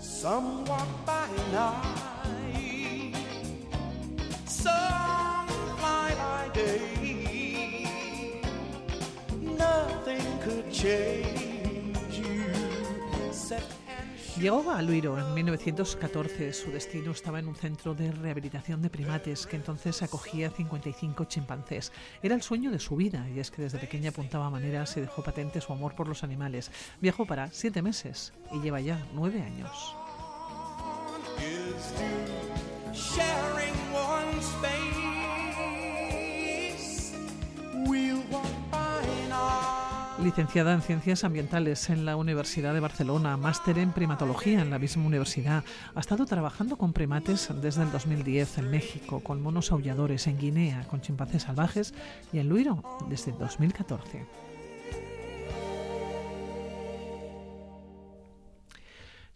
Some walk by night, some fly by day. Nothing could change you. Set Llegó a Luiro en 1914. Su destino estaba en un centro de rehabilitación de primates que entonces acogía a 55 chimpancés. Era el sueño de su vida y es que desde pequeña apuntaba maneras y dejó patente su amor por los animales. Viajó para siete meses y lleva ya nueve años. Licenciada en Ciencias Ambientales en la Universidad de Barcelona, máster en primatología en la misma universidad. Ha estado trabajando con primates desde el 2010 en México, con monos aulladores en Guinea, con chimpancés salvajes y en Luiro desde el 2014.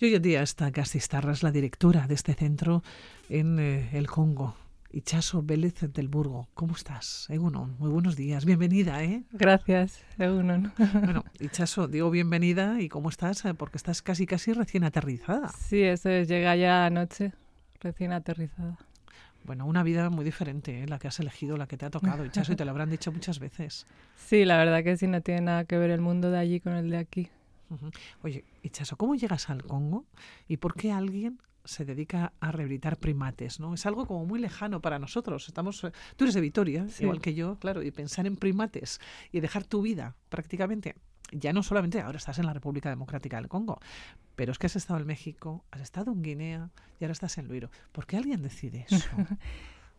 Y hoy en día está la directora de este centro en eh, el Congo. Ichaso Vélez del Burgo. ¿Cómo estás? Egunon, muy buenos días. Bienvenida, ¿eh? Gracias, Eunon. Bueno, Ichaso, digo bienvenida y cómo estás, Eh, porque estás casi casi recién aterrizada. Sí, eso es, llega ya anoche, recién aterrizada. Bueno, una vida muy diferente, ¿eh? la que has elegido, la que te ha tocado, Ichaso, y te lo habrán dicho muchas veces. Sí, la verdad que sí, no tiene nada que ver el mundo de allí con el de aquí. Oye, Ichaso, ¿cómo llegas al Congo y por qué alguien se dedica a rehabilitar primates? ¿no? Es algo como muy lejano para nosotros. Estamos, eh, tú eres de Vitoria, Sí. igual que yo, claro, y pensar en primates y dejar tu vida prácticamente. Ya no solamente ahora estás en la República Democrática del Congo, pero es que has estado en México, has estado en Guinea y ahora estás en Luiro. ¿Por qué alguien decide eso?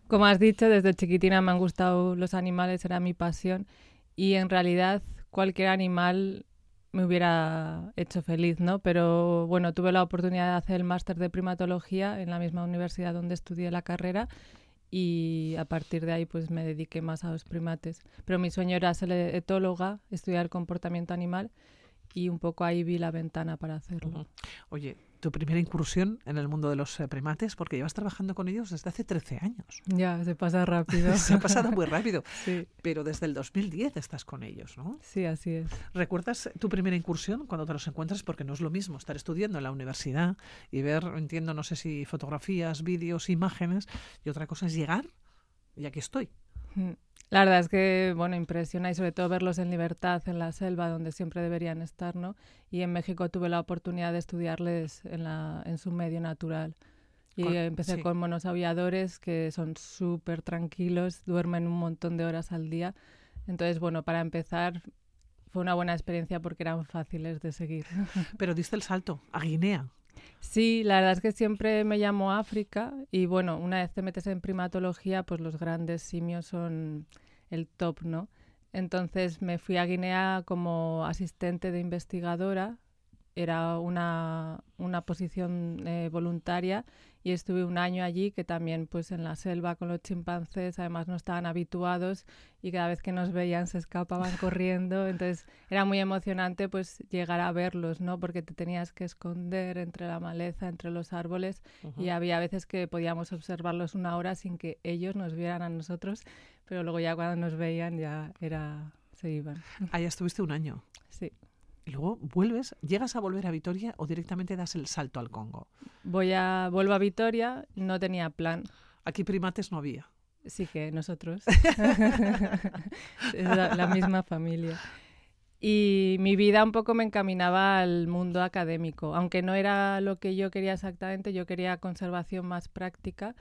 Como has dicho, desde chiquitina me han gustado los animales, era mi pasión. Y en realidad cualquier animal me hubiera hecho feliz, ¿no? Pero bueno, tuve la oportunidad de hacer el máster de primatología en la misma universidad donde estudié la carrera y a partir de ahí pues me dediqué más a los primates. Pero mi sueño era ser etóloga, estudiar comportamiento animal y un poco ahí vi la ventana para hacerlo. Oye, tu primera incursión en el mundo de los eh, primates, porque llevas trabajando con ellos desde hace 13 años. Ya, se pasa rápido. Se ha pasado muy rápido, sí, pero desde el 2010 estás con ellos, ¿no? sí, así es. ¿Recuerdas tu primera incursión cuando te los encuentras? Porque no es lo mismo estar estudiando en la universidad y ver, entiendo, no sé si fotografías, vídeos, imágenes, y otra cosa es llegar y aquí estoy. La verdad es que, bueno, impresiona y sobre todo verlos en libertad en la selva, donde siempre deberían estar, ¿no? Y en México tuve la oportunidad de estudiarles en, la, en su medio natural. Y Con- empecé sí. con monos aulladores que son súper tranquilos, duermen un montón de horas al día. Entonces, bueno, para empezar fue una buena experiencia porque eran fáciles de seguir. Pero diste el salto a Guinea. Sí, la verdad es que siempre me llamo África y bueno, una vez te metes en primatología, pues los grandes simios son el top, ¿no? Entonces me fui a Guinea como asistente de investigadora, era una, una posición eh, voluntaria y estuve un año allí que también pues en la selva con los chimpancés, además no estaban habituados y cada vez que nos veían se escapaban corriendo, entonces era muy emocionante pues llegar a verlos, ¿no? Porque te tenías que esconder entre la maleza, entre los árboles y había veces que podíamos observarlos una hora sin que ellos nos vieran a nosotros, pero luego ya cuando nos veían ya era se iban. Allá estuviste un año. Sí. Y luego vuelves, llegas a volver a Vitoria o directamente das el salto al Congo. Voy a vuelvo a Vitoria, no tenía plan. Aquí primates no había. Sí que nosotros. es la, la misma familia. Y mi vida un poco me encaminaba al mundo académico, aunque no era lo que yo quería exactamente, yo quería conservación más práctica,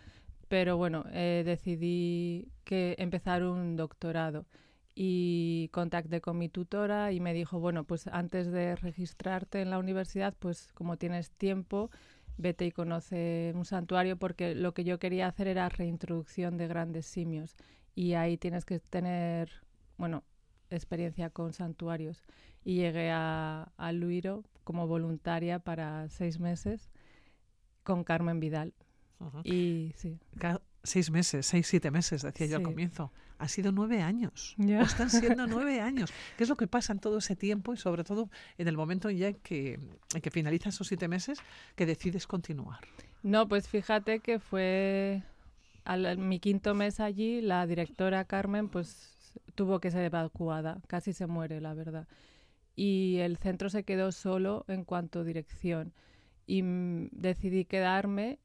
pero bueno, eh, decidí que empezar un doctorado y contacté con mi tutora y me dijo, bueno, pues antes de registrarte en la universidad, pues como tienes tiempo, vete y conoce un santuario porque lo que yo quería hacer era reintroducción de grandes simios y ahí tienes que tener, bueno, experiencia con santuarios. Y llegué a, a Luiro como voluntaria para seis meses con Carmen Vidal. Ujú. Y sí. Seis meses, seis, siete meses, decía yo al Sí. comienzo. Han sido nueve años. Ya. O están siendo nueve años. ¿Qué es lo que pasa en todo ese tiempo y sobre todo en el momento ya en que, en que finalizan esos siete meses que decides continuar? No, pues fíjate que fue al, mi quinto mes allí, la directora Carmen pues tuvo que ser evacuada, casi se muere, la verdad. Y el centro se quedó solo en cuanto a dirección. y decidí quedarme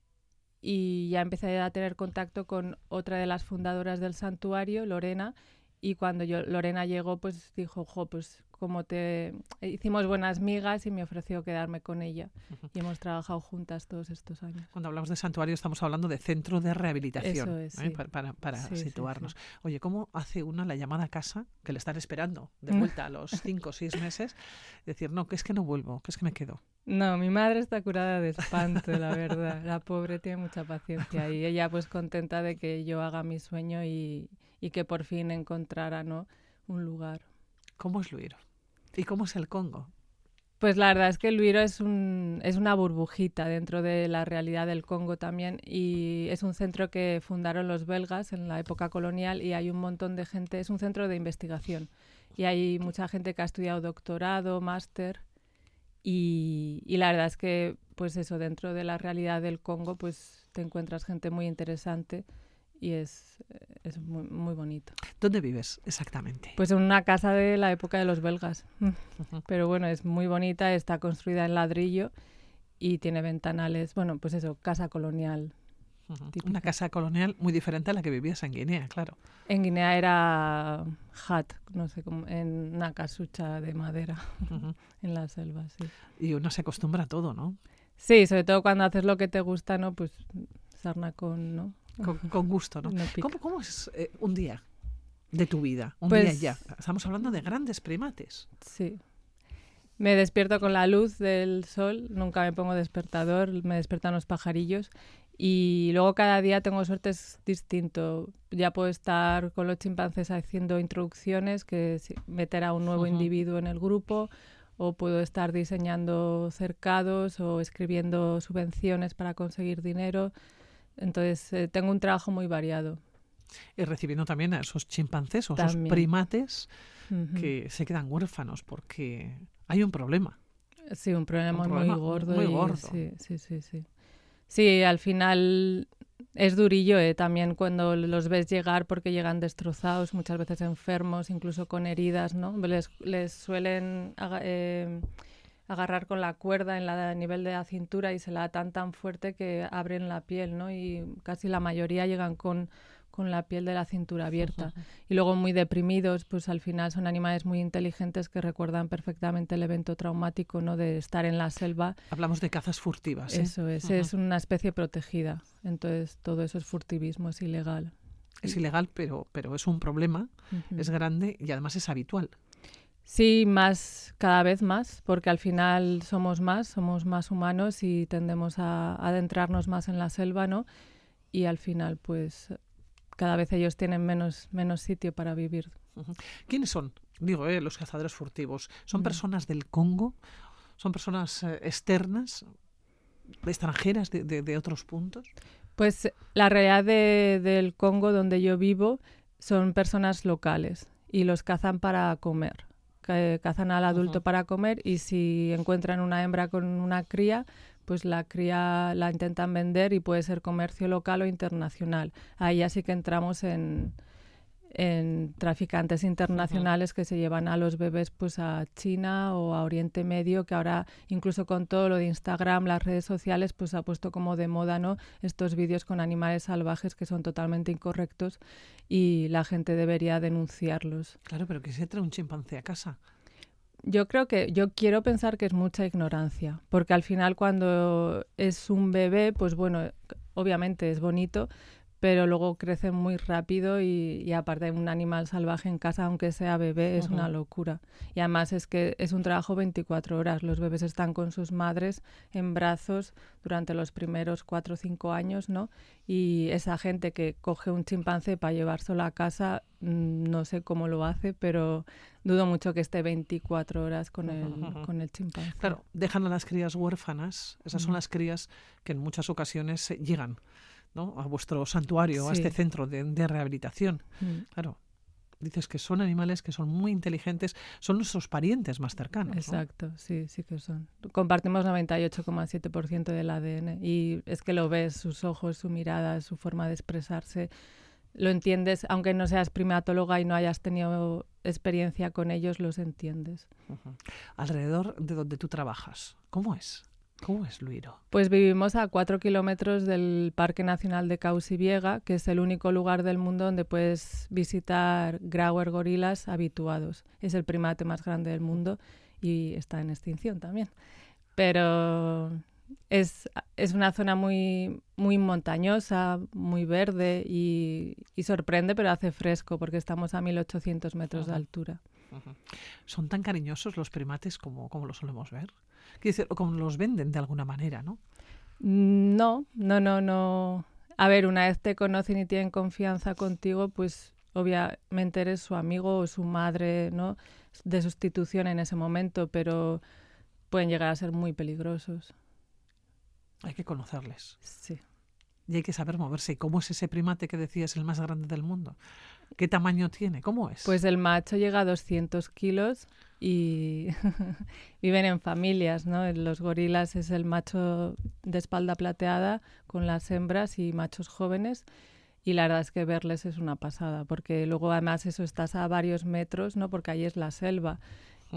y ya empecé a tener contacto con otra de las fundadoras del santuario, Lorena, y cuando yo, Lorena llegó, pues dijo, jo, pues como te hicimos buenas migas y me ofreció quedarme con ella y hemos trabajado juntas todos estos años. Cuando hablamos de santuario estamos hablando de centro de rehabilitación, Eso es, ¿eh? sí. para, para- para Sí, situarnos. sí. Oye, ¿cómo hace una la llamada a casa que le están esperando de vuelta a los cinco o seis meses? Decir, no, que es que no vuelvo, que es que me quedo. No, mi madre está curada de espanto, la verdad. La pobre tiene mucha paciencia y ella pues contenta de que yo haga mi sueño y, y que por fin encontrara ¿no? un lugar. ¿Cómo es Luiro? ¿Y cómo es el Congo? Pues la verdad es que el Luiro es, un, es una burbujita dentro de la realidad del Congo también y es un centro que fundaron los belgas en la época colonial y hay un montón de gente, es un centro de investigación y hay mucha gente que ha estudiado doctorado, máster y, y la verdad es que pues eso, dentro de la realidad del Congo pues te encuentras gente muy interesante y es, es muy, muy bonito. ¿Dónde vives exactamente? Pues en una casa de la época de los belgas. Pero bueno, es muy bonita, está construida en ladrillo y tiene ventanales, bueno, pues eso, casa colonial. Una casa colonial muy diferente a la que vivías en Guinea, claro. En Guinea era hut, no sé cómo, en una casucha de madera Ujú. en la selva, sí. Y uno se acostumbra a todo, ¿no? Sí, sobre todo cuando haces lo que te gusta, ¿no? Pues sarna con, ¿no? Con, con gusto, ¿no? ¿Cómo, cómo es eh, un día de tu vida? Un Pues- día ya. Estamos hablando de grandes primates. Sí. Me despierto con la luz del sol, nunca me pongo despertador, me despiertan los pajarillos y luego cada día tengo suerte es distinto. Ya puedo estar con los chimpancés haciendo introducciones, que es meter a un nuevo individuo en el grupo, o puedo estar diseñando cercados o escribiendo subvenciones para conseguir dinero. Entonces eh, tengo un trabajo muy variado. Y recibiendo también a esos chimpancés o esos primates que se quedan huérfanos porque hay un problema. Sí, un problema, problema muy gordo. muy y- gordo. Sí, sí, sí, sí. Sí, al final es durillo eh, también cuando los ves llegar porque llegan destrozados, muchas veces enfermos, incluso con heridas, ¿no? Les, les suelen eh, agarrar con la cuerda en la a nivel de la cintura y se la atan tan fuerte que abren la piel, ¿no? Y casi la mayoría llegan con, con la piel de la cintura abierta. Y luego muy deprimidos, pues al final son animales muy inteligentes que recuerdan perfectamente el evento traumático, ¿no? De estar en la selva. Hablamos de cazas furtivas. ¿eh? Eso es, Ujú. es una especie protegida. Entonces todo eso es furtivismo, es ilegal. Es ilegal, pero, pero es un problema, es grande y además es habitual. Sí, más, cada vez más, porque al final somos más, somos más humanos y tendemos a adentrarnos más en la selva, ¿no? Y al final, pues, cada vez ellos tienen menos, menos sitio para vivir. ¿Quiénes son? Digo, eh, los cazadores furtivos. ¿Son Mm. personas del Congo? ¿Son personas eh, externas? ¿Extranjeras de, de- de otros puntos? Pues la realidad de- del Congo donde yo vivo son personas locales y los cazan para comer. Ca- Cazan al adulto para comer y si encuentran una hembra con una cría, pues la cría la intentan vender y puede ser comercio local o internacional. Ahí ya sí que entramos en, en traficantes internacionales que se llevan a los bebés pues a China o a Oriente Medio, que ahora incluso con todo lo de Instagram, las redes sociales, pues ha puesto como de moda, ¿no? Estos vídeos con animales salvajes que son totalmente incorrectos y la gente debería denunciarlos. Claro, pero que se trae un chimpancé a casa. Yo creo que, yo quiero pensar que es mucha ignorancia, porque al final cuando es un bebé, pues bueno, obviamente es bonito, pero luego crece muy rápido y, y aparte un animal salvaje en casa, aunque sea bebé, es una locura. Y además es que es un trabajo 24 horas. Los bebés están con sus madres en brazos durante los primeros 4 o 5 años, ¿no? Y esa gente que coge un chimpancé para llevárselo a casa, mm, no sé cómo lo hace, pero dudo mucho que esté 24 horas con el, con el chimpancé. Claro, dejan a las crías huérfanas. Esas son las crías que en muchas ocasiones eh, llegan ¿no? a vuestro santuario, a este centro de, de rehabilitación. Mm. Claro, dices que son animales que son muy inteligentes, son nuestros parientes más cercanos. ¿no? Exacto, sí, sí que son. Compartimos 98,7% del ADN y es que lo ves, sus ojos, su mirada, su forma de expresarse, lo entiendes, aunque no seas primatóloga y no hayas tenido experiencia con ellos, los entiendes. Alrededor de donde tú trabajas, ¿cómo es? ¿Cómo es Luiro? Pues vivimos a cuatro kilómetros del Parque Nacional de Cauciviega, que es el único lugar del mundo donde puedes visitar grauer gorilas habituados. Es el primate más grande del mundo y está en extinción también. Pero es, es una zona muy, muy montañosa, muy verde y, y sorprende, pero hace fresco porque estamos a 1800 metros de altura. ¿Son tan cariñosos los primates como, como lo solemos ver? Quiero decir, o como los venden de alguna manera, ¿no? No, no, no, no. A ver, una vez te conocen y tienen confianza contigo, pues obviamente eres su amigo o su madre, ¿no? De sustitución en ese momento, pero pueden llegar a ser muy peligrosos. Hay que conocerles. Sí. Y hay que saber moverse. ¿Y cómo es ese primate que decías el más grande del mundo? ¿Qué tamaño tiene? ¿Cómo es? Pues el macho llega a 200 kilos y viven en familias, ¿no? Los gorilas es el macho de espalda plateada con las hembras y machos jóvenes. Y la verdad es que verles es una pasada, porque luego además eso estás a varios metros, ¿no? Porque ahí es la selva.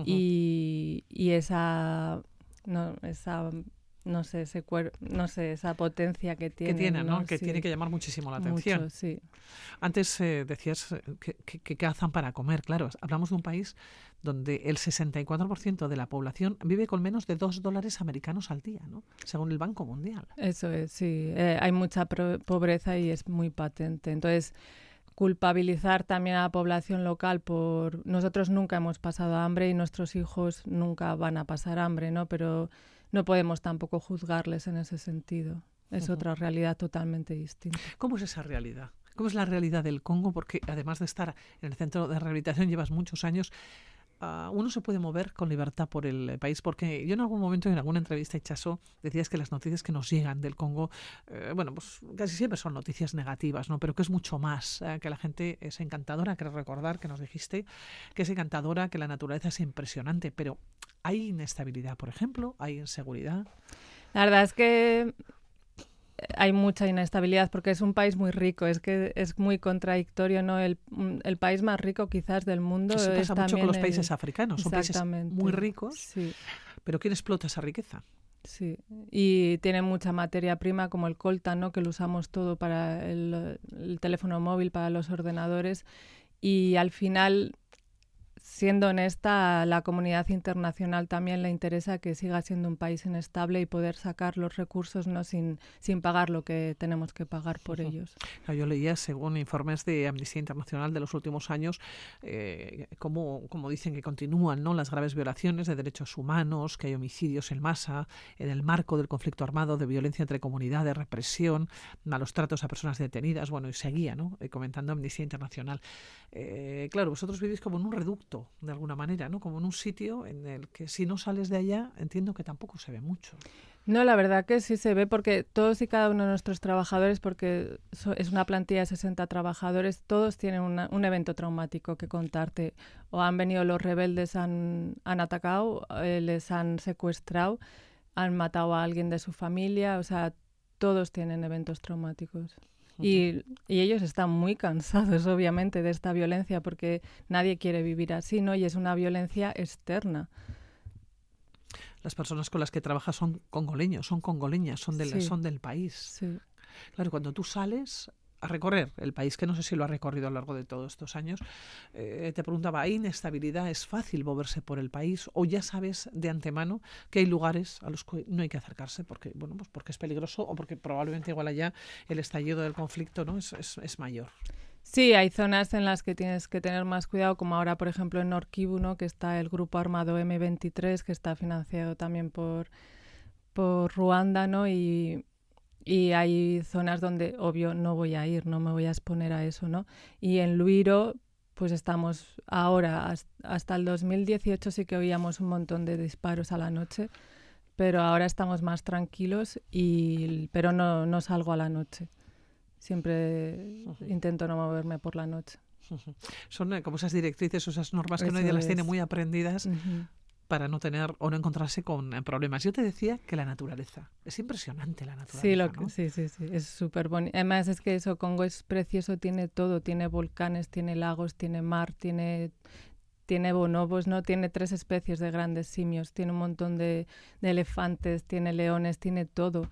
Y, y esa, no, esa, no sé, ese cuer- no sé, esa potencia que tiene. que tiene, ¿no? Que Sí, tiene que llamar muchísimo la atención. mucho, sí. Antes eh, decías eh, que, que- que cazan para comer, claro. Hablamos de un país donde el 64% de la población vive con menos de 2 dólares americanos al día, ¿no? Según el Banco Mundial. Eso es, sí. Eh, hay mucha pro- pobreza y es muy patente. Entonces, culpabilizar también a la población local por... Nosotros nunca hemos pasado hambre y nuestros hijos nunca van a pasar hambre, ¿no? Pero no podemos tampoco juzgarles en ese sentido. Es otra realidad totalmente distinta. ¿Cómo es esa realidad? ¿Cómo es la realidad del Congo? Porque además de estar en el centro de rehabilitación, llevas muchos años. Uno se puede mover con libertad por el eh, país, porque yo en algún momento en alguna entrevista Chaso decías que las noticias que nos llegan del Congo, eh, bueno, pues casi siempre son noticias negativas, ¿no? Pero que es mucho más, eh, que la gente es encantadora, que recordar que nos dijiste que es encantadora, que la naturaleza es impresionante, pero hay inestabilidad, por ejemplo, hay inseguridad. La verdad es que hay mucha inestabilidad porque es un país muy rico, es que es muy contradictorio, ¿no? El, el país más rico quizás del mundo Eso es pasa mucho con los el- países africanos, son países muy ricos, Sí, pero ¿quién explota esa riqueza? sí. Y tiene mucha materia prima como el coltan, ¿no? Que lo usamos todo para el, el teléfono móvil, para los ordenadores. Y al final, siendo honesta, a la comunidad internacional también le interesa que siga siendo un país inestable y poder sacar los recursos no sin, sin pagar lo que tenemos que pagar por Ujú. ellos. Claro, Yo leía, según informes de Amnistía Internacional de los últimos años, eh, cómo, cómo dicen que continúan ¿no? las graves violaciones de derechos humanos, que hay homicidios en masa, en el marco del conflicto armado, de violencia entre comunidades, represión, malos tratos a personas detenidas, bueno, y seguía ¿no? Eh, comentando Amnistía Internacional. Eh, claro, vosotros vivís como en un reducto, de alguna manera, ¿no? como en un sitio en el que si no sales de allá, entiendo que tampoco se ve mucho. No, la verdad que sí se ve porque todos y cada uno de nuestros trabajadores, porque es una plantilla de 60 trabajadores, todos tienen un evento traumático que contarte. O han venido los rebeldes, han, han atacado, eh, les han secuestrado, han matado a alguien de su familia, o sea, todos tienen eventos traumáticos. Y, y ellos están muy cansados, obviamente, de esta violencia porque nadie quiere vivir así, ¿no? Y es una violencia externa. Las personas con las que trabajas son congoleños, son congoleñas, son del, Sí. son del país. Sí. Claro, cuando tú sales a recorrer el país, que no sé si lo ha recorrido a lo largo de todos estos años, eh, te preguntaba, ¿hay inestabilidad? ¿Es fácil moverse por el país? ¿O ya sabes de antemano que hay lugares a los que no hay que acercarse porque, bueno, pues porque es peligroso o porque probablemente igual allá el estallido del conflicto ¿no? es, es, mayor? Sí, hay zonas en las que tienes que tener más cuidado, como ahora, por ejemplo, en Norkivu, ¿no? que está el grupo armado M23, que está financiado también por, por Ruanda, ¿no? Y, y hay zonas donde, obvio, no voy a ir, no me voy a exponer a eso, ¿no? Y en Luiro, pues estamos ahora, has- hasta el 2018 sí que oíamos un montón de disparos a la noche, pero ahora estamos más tranquilos, y, pero no, no salgo a la noche. Siempre intento no moverme por la noche. Son eh, como esas directrices esas normas que Eso nadie las tiene muy aprendidas Ujú. Para no tener o no encontrarse con eh, problemas. Yo te decía que la naturaleza, es impresionante la naturaleza. Sí, lo que- ¿no? sí, sí, sí, es súper bonito. Además es que eso, Congo es precioso, tiene todo, tiene volcanes, tiene lagos, tiene mar, tiene, tiene bonobos, ¿no? Tiene tres especies de grandes simios, tiene un montón de, de elefantes, tiene leones, tiene todo.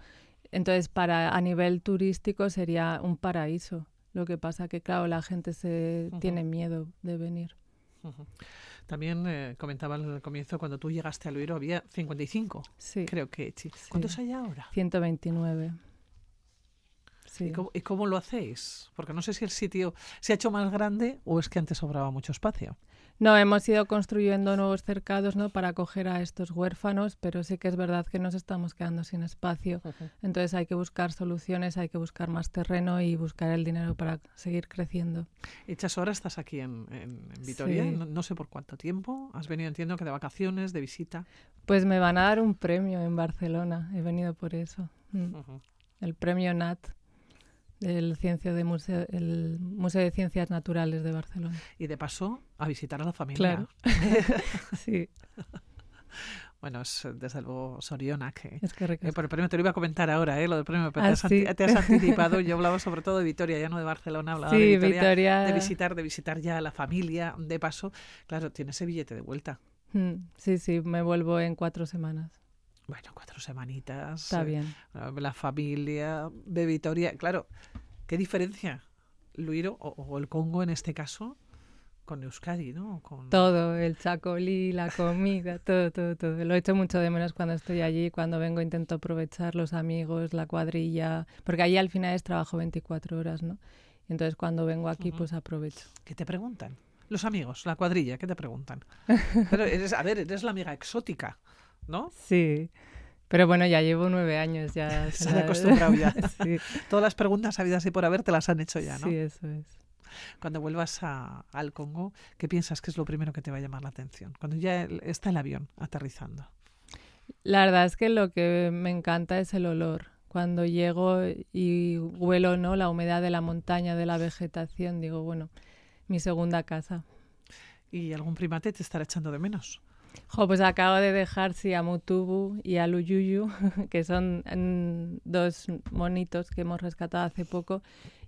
Entonces, para a nivel turístico sería un paraíso. Lo que pasa que, claro, la gente se tiene miedo de venir. También eh, comentaba al comienzo, cuando tú llegaste a Luiro había 55, Sí, creo que. sí. Sí. ¿Cuántos hay ahora? 129. Sí. ¿Y cómo, y cómo lo hacéis? Porque no sé si el sitio se ha hecho más grande o es que antes sobraba mucho espacio. No, hemos ido construyendo nuevos cercados ¿no? para acoger a estos huérfanos, pero sí que es verdad que nos estamos quedando sin espacio. Entonces hay que buscar soluciones, hay que buscar más terreno y buscar el dinero para seguir creciendo. Hechas horas estás aquí en, en- en Vitoria, Sí. no, no sé por cuánto tiempo. Has venido, entiendo que de vacaciones, de visita. Pues me van a dar un premio en Barcelona, he venido por eso. Mm. El premio NAT del Ciencia de Museo, el Museo de Ciencias Naturales de Barcelona. Y de paso a visitar a la familia. Claro. Sí, Bueno, es desde luego Soriona que... es que Eh, por el premio te lo iba a comentar ahora, ¿eh? lo del premio, pero Ah, te, has anti- sí. te has anticipado. Yo hablaba sobre todo de Vitoria, ya no de Barcelona, hablaba de Vitoria. de visitar, de visitar ya a la familia, de paso. Claro, tiene ese billete de vuelta. Mm, Sí, sí, me vuelvo en cuatro semanas. Bueno, cuatro semanitas. Está eh, bien. La familia de Vitoria. Claro, ¿qué diferencia Luiro o, o el Congo en este caso con Euskadi, ¿no? Con... Todo, el chacolí, la comida, todo, todo, todo. Lo echo mucho de menos cuando estoy allí, cuando vengo intento aprovechar los amigos, la cuadrilla, porque allí al final es trabajo 24 horas, ¿no? Entonces cuando vengo aquí Ujú. pues aprovecho. ¿Qué te preguntan? Los amigos, la cuadrilla, ¿qué te preguntan? Pero eres, a ver, eres la amiga exótica, ¿no? Sí, pero bueno, ya llevo nueve años, ya Se han acostumbrado ya. sí, Todas las preguntas habidas y por haber te las han hecho ya, ¿no? sí, eso es. Cuando vuelvas a- al Congo, ¿qué piensas que es lo primero que te va a llamar la atención? Cuando ya está el avión aterrizando. La verdad es que lo que me encanta es el olor. Cuando llego y huelo ¿no? la humedad de la montaña, de la vegetación, digo, bueno, mi segunda casa. ¿Y algún primate te estará echando de menos? Jo, pues acabo de dejar sí, a Mutubu y a Luyuyu, que son mm, dos monitos que hemos rescatado hace poco.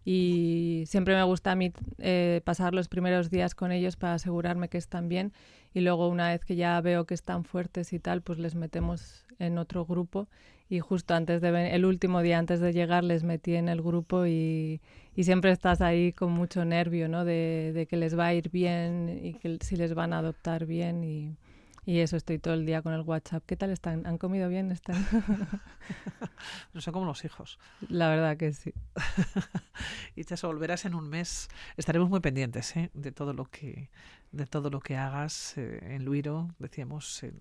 Y siempre me gusta a mí eh, pasar los primeros días con ellos para asegurarme que están bien. Y luego, una vez que ya veo que están fuertes y tal, pues les metemos en otro grupo. Y justo antes de el último día antes de llegar, les metí en el grupo y, y siempre estás ahí con mucho nervio, ¿no? De, de que les va a ir bien y que si les van a adoptar bien. Y, y eso, estoy todo el día con el WhatsApp. ¿Qué tal están? ¿Han comido bien? ¿Están? No sé cómo los hijos. La verdad que sí. Y te volverás en un mes. Estaremos muy pendientes ¿eh? de todo lo que de todo lo que hagas eh, en Luiro, decíamos, en,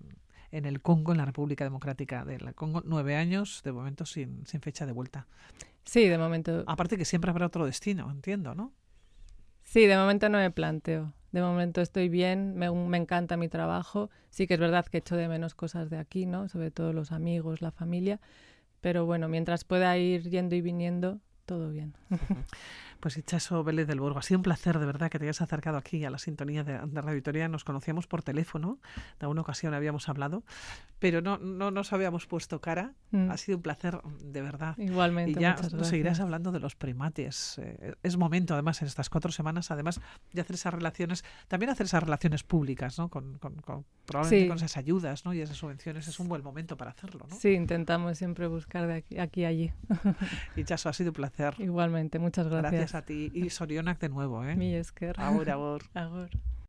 en el Congo, en la República Democrática del Congo. Nueve años, de momento sin, sin fecha de vuelta. Sí, de momento. Aparte que siempre habrá otro destino, entiendo, ¿no? Sí, de momento no me planteo. De momento estoy bien, me, encanta mi trabajo. Sí que es verdad que echo de menos cosas de aquí, ¿no? Sobre todo los amigos, la familia. Pero bueno, mientras pueda ir yendo y viniendo, todo bien. Pues Hichaso Vélez del Borgo, ha sido un placer de verdad que te hayas acercado aquí a la sintonía de, de Radio Victoria. Nos conocíamos por teléfono, de alguna ocasión habíamos hablado, pero no, no nos habíamos puesto cara. Mm, Ha sido un placer, de verdad. Igualmente, Y ya nos seguirás hablando de los primates. Eh, es momento, además, en estas cuatro semanas, además de hacer esas relaciones, también hacer esas relaciones públicas, ¿no? Con, con- con- probablemente Sí. con esas ayudas, ¿no? Y esas subvenciones es un buen momento para hacerlo, ¿no? Sí, intentamos siempre buscar de aquí, aquí allí. Hichaso, ha sido un placer. Igualmente, muchas Gracias gracias. A ti y Sorionak de nuevo, ¿eh? Mi esker. Ahora, ahora. Agur.